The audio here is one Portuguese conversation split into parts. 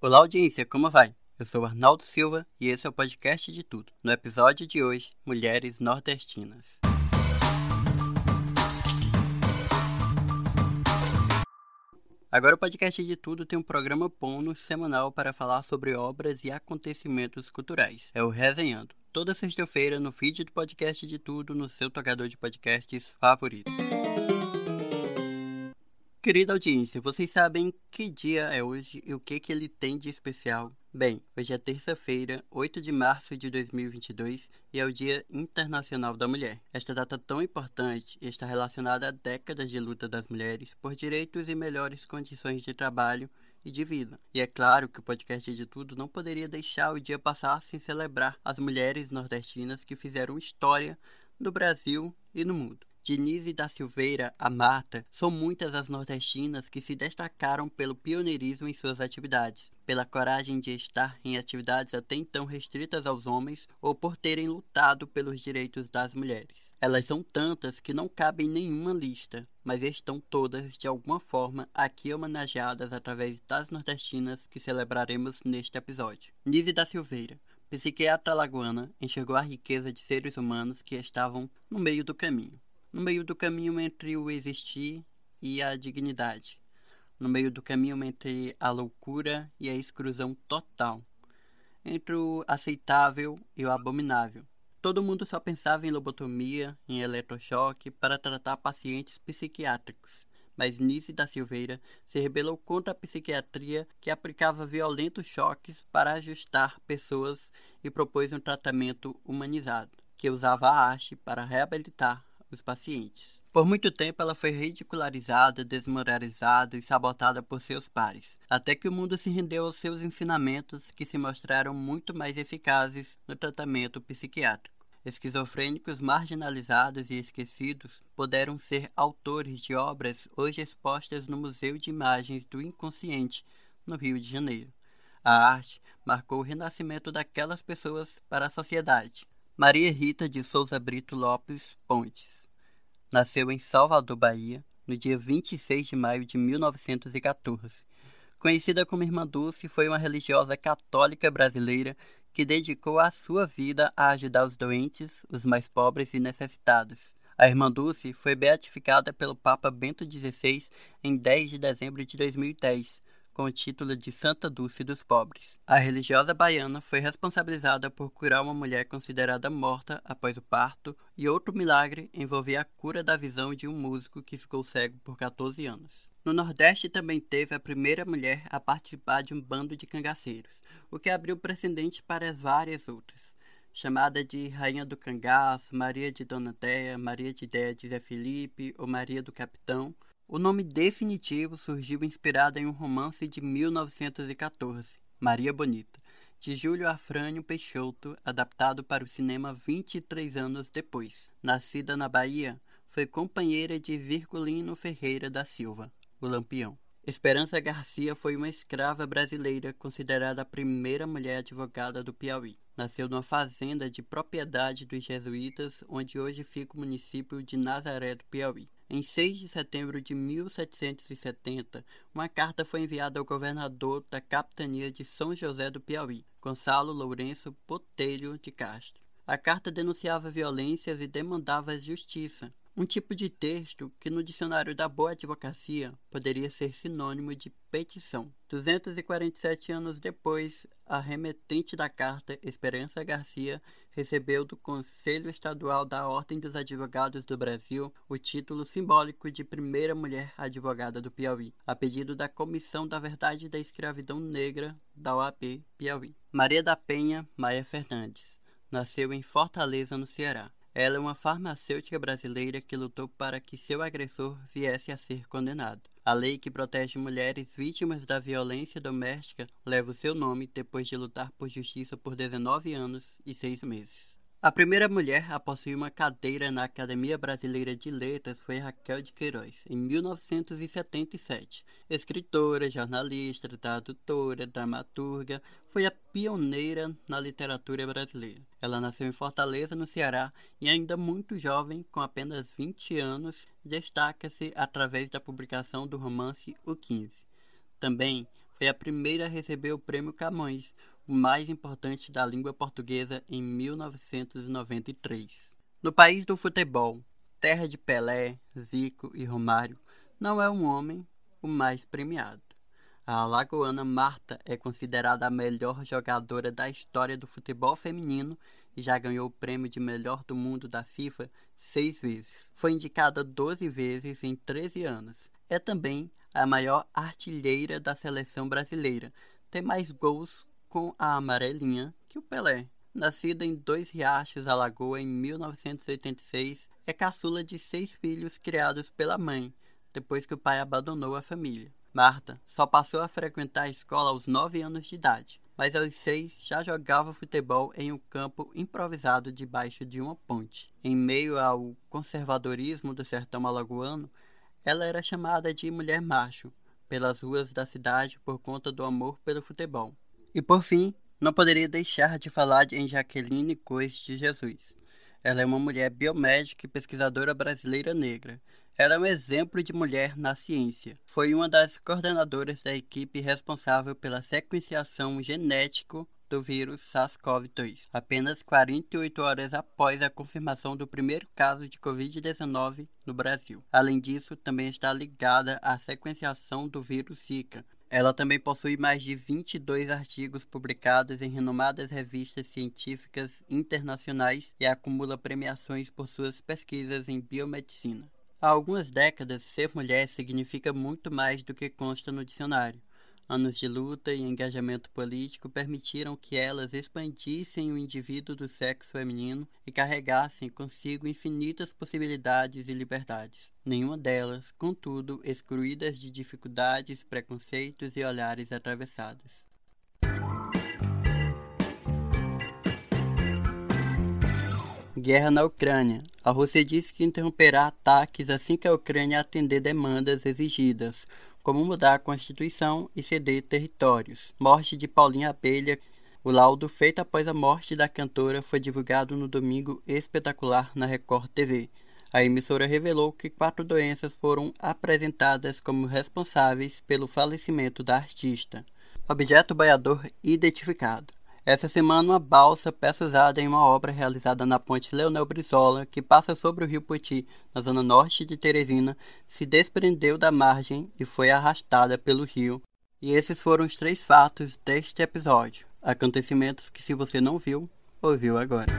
Olá, audiência, como vai? Eu sou Arnaldo Silva e esse é o podcast de tudo. No episódio de hoje, Mulheres Nordestinas. Agora o podcast de tudo tem um programa bônus semanal para falar sobre obras e acontecimentos culturais. É o Resenhando. Toda sexta-feira no feed do podcast de tudo no seu tocador de podcasts favorito. Querida audiência, vocês sabem que dia é hoje e o que, que ele tem de especial? Bem, hoje é terça-feira, 8 de março de 2022 e é o Dia Internacional da Mulher. Esta data tão importante está relacionada a décadas de luta das mulheres por direitos e melhores condições de trabalho e de vida. E é claro que o podcast de tudo não poderia deixar o dia passar sem celebrar as mulheres nordestinas que fizeram história no Brasil e no mundo. Denise da Silveira, a Marta, são muitas as nordestinas que se destacaram pelo pioneirismo em suas atividades, pela coragem de estar em atividades até então restritas aos homens ou por terem lutado pelos direitos das mulheres. Elas são tantas que não cabem em nenhuma lista, mas estão todas, de alguma forma, aqui homenageadas através das nordestinas que celebraremos neste episódio. Nise da Silveira, psiquiatra lagoana, enxergou a riqueza de seres humanos que estavam no meio do caminho no meio do caminho entre o existir e a dignidade, no meio do caminho entre a loucura e a exclusão total, entre o aceitável e o abominável. Todo mundo só pensava em lobotomia, em eletrochoque para tratar pacientes psiquiátricos. Mas Nice da Silveira se rebelou contra a psiquiatria que aplicava violentos choques para ajustar pessoas e propôs um tratamento humanizado, que usava a arte para reabilitar os pacientes. Por muito tempo ela foi ridicularizada, desmoralizada e sabotada por seus pares, até que o mundo se rendeu aos seus ensinamentos que se mostraram muito mais eficazes no tratamento psiquiátrico. Esquizofrênicos marginalizados e esquecidos puderam ser autores de obras hoje expostas no Museu de Imagens do Inconsciente, no Rio de Janeiro. A arte marcou o renascimento daquelas pessoas para a sociedade. Maria Rita de Souza Brito Lopes Pontes Nasceu em Salvador, Bahia, no dia 26 de maio de 1914. Conhecida como Irmã Dulce, foi uma religiosa católica brasileira que dedicou a sua vida a ajudar os doentes, os mais pobres e necessitados. A Irmã Dulce foi beatificada pelo Papa Bento XVI em 10 de dezembro de 2010 com o título de Santa Dulce dos Pobres. A religiosa baiana foi responsabilizada por curar uma mulher considerada morta após o parto, e outro milagre envolvia a cura da visão de um músico que ficou cego por 14 anos. No Nordeste também teve a primeira mulher a participar de um bando de cangaceiros, o que abriu precedente para várias outras. Chamada de Rainha do Cangaço, Maria de Dona Déia, Maria de Déia de Zé Felipe ou Maria do Capitão, o nome definitivo surgiu inspirado em um romance de 1914, Maria Bonita, de Júlio Afrânio Peixoto, adaptado para o cinema 23 anos depois. Nascida na Bahia, foi companheira de Virgulino Ferreira da Silva, o Lampião. Esperança Garcia foi uma escrava brasileira considerada a primeira mulher advogada do Piauí. Nasceu numa fazenda de propriedade dos jesuítas, onde hoje fica o município de Nazaré do Piauí. Em 6 de setembro de 1770, uma carta foi enviada ao governador da capitania de São José do Piauí, Gonçalo Lourenço Botelho de Castro. A carta denunciava violências e demandava justiça, um tipo de texto que no dicionário da boa advocacia poderia ser sinônimo de petição. 247 anos depois, a remetente da carta, Esperança Garcia, recebeu do Conselho Estadual da Ordem dos Advogados do Brasil o título simbólico de primeira mulher advogada do Piauí, a pedido da Comissão da Verdade da Escravidão Negra da OAB Piauí. Maria da Penha Maia Fernandes nasceu em Fortaleza, no Ceará. Ela é uma farmacêutica brasileira que lutou para que seu agressor viesse a ser condenado. A lei que protege mulheres vítimas da violência doméstica leva o seu nome depois de lutar por justiça por 19 anos e 6 meses. A primeira mulher a possuir uma cadeira na Academia Brasileira de Letras foi Raquel de Queiroz, em 1977. Escritora, jornalista, tradutora, dramaturga, foi a pioneira na literatura brasileira. Ela nasceu em Fortaleza, no Ceará, e ainda muito jovem, com apenas 20 anos, destaca-se através da publicação do romance O 15. Também foi a primeira a receber o Prêmio Camões, mais importante da língua portuguesa, em 1993. No país do futebol, terra de Pelé, Zico e Romário, não é um homem o mais premiado. A alagoana Marta é considerada a melhor jogadora da história do futebol feminino e já ganhou o prêmio de melhor do mundo da FIFA seis vezes. Foi indicada 12 vezes em 13 anos. É também a maior artilheira da seleção brasileira. Tem mais gols com a amarelinha que o Pelé. Nascida em Dois Riachos, Alagoa, em 1986, é caçula de seis filhos criados pela mãe, depois que o pai abandonou a família. Marta só passou a frequentar a escola aos 9 anos de idade, mas aos 6 já jogava futebol em um campo improvisado debaixo de uma ponte. Em meio ao conservadorismo do sertão alagoano, ela era chamada de mulher macho pelas ruas da cidade por conta do amor pelo futebol. E por fim, não poderia deixar de falar em Jaqueline Cois de Jesus. Ela é uma mulher biomédica e pesquisadora brasileira negra, ela é um exemplo de mulher na ciência. Foi uma das coordenadoras da equipe responsável pela sequenciação genética do vírus SARS-CoV-2, apenas 48 horas após a confirmação do primeiro caso de Covid-19 no Brasil. Além disso, também está ligada à sequenciação do vírus Zika. Ela também possui mais de 22 artigos publicados em renomadas revistas científicas internacionais e acumula premiações por suas pesquisas em biomedicina. Há algumas décadas, ser mulher significa muito mais do que consta no dicionário. Anos de luta e engajamento político permitiram que elas expandissem o indivíduo do sexo feminino e carregassem consigo infinitas possibilidades e liberdades. Nenhuma delas, contudo, excluídas de dificuldades, preconceitos e olhares atravessados. Guerra na Ucrânia. A Rússia disse que interromperá ataques assim que a Ucrânia atender demandas exigidas, como mudar a Constituição e ceder territórios. Morte de Paulinha Abelha. O laudo feito após a morte da cantora foi divulgado no domingo espetacular na Record TV. A emissora revelou que quatro doenças foram apresentadas como responsáveis pelo falecimento da artista. Objeto boiador identificado. Essa semana, uma balsa, peça usada em uma obra realizada na ponte Leonel Brizola, que passa sobre o rio Poti, na zona norte de Teresina, se desprendeu da margem e foi arrastada pelo rio. E esses foram os três fatos deste episódio. Acontecimentos que, se você não viu, ouviu agora.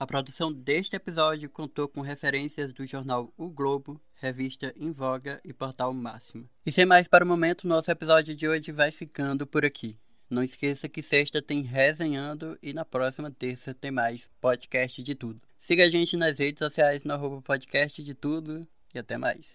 A produção deste episódio contou com referências do jornal O Globo, revista Em Voga e portal Máxima. E sem mais para o momento, nosso episódio de hoje vai ficando por aqui. Não esqueça que sexta tem resenhando e na próxima terça tem mais podcast de tudo. Siga a gente nas redes sociais no arroba podcast de tudo e até mais.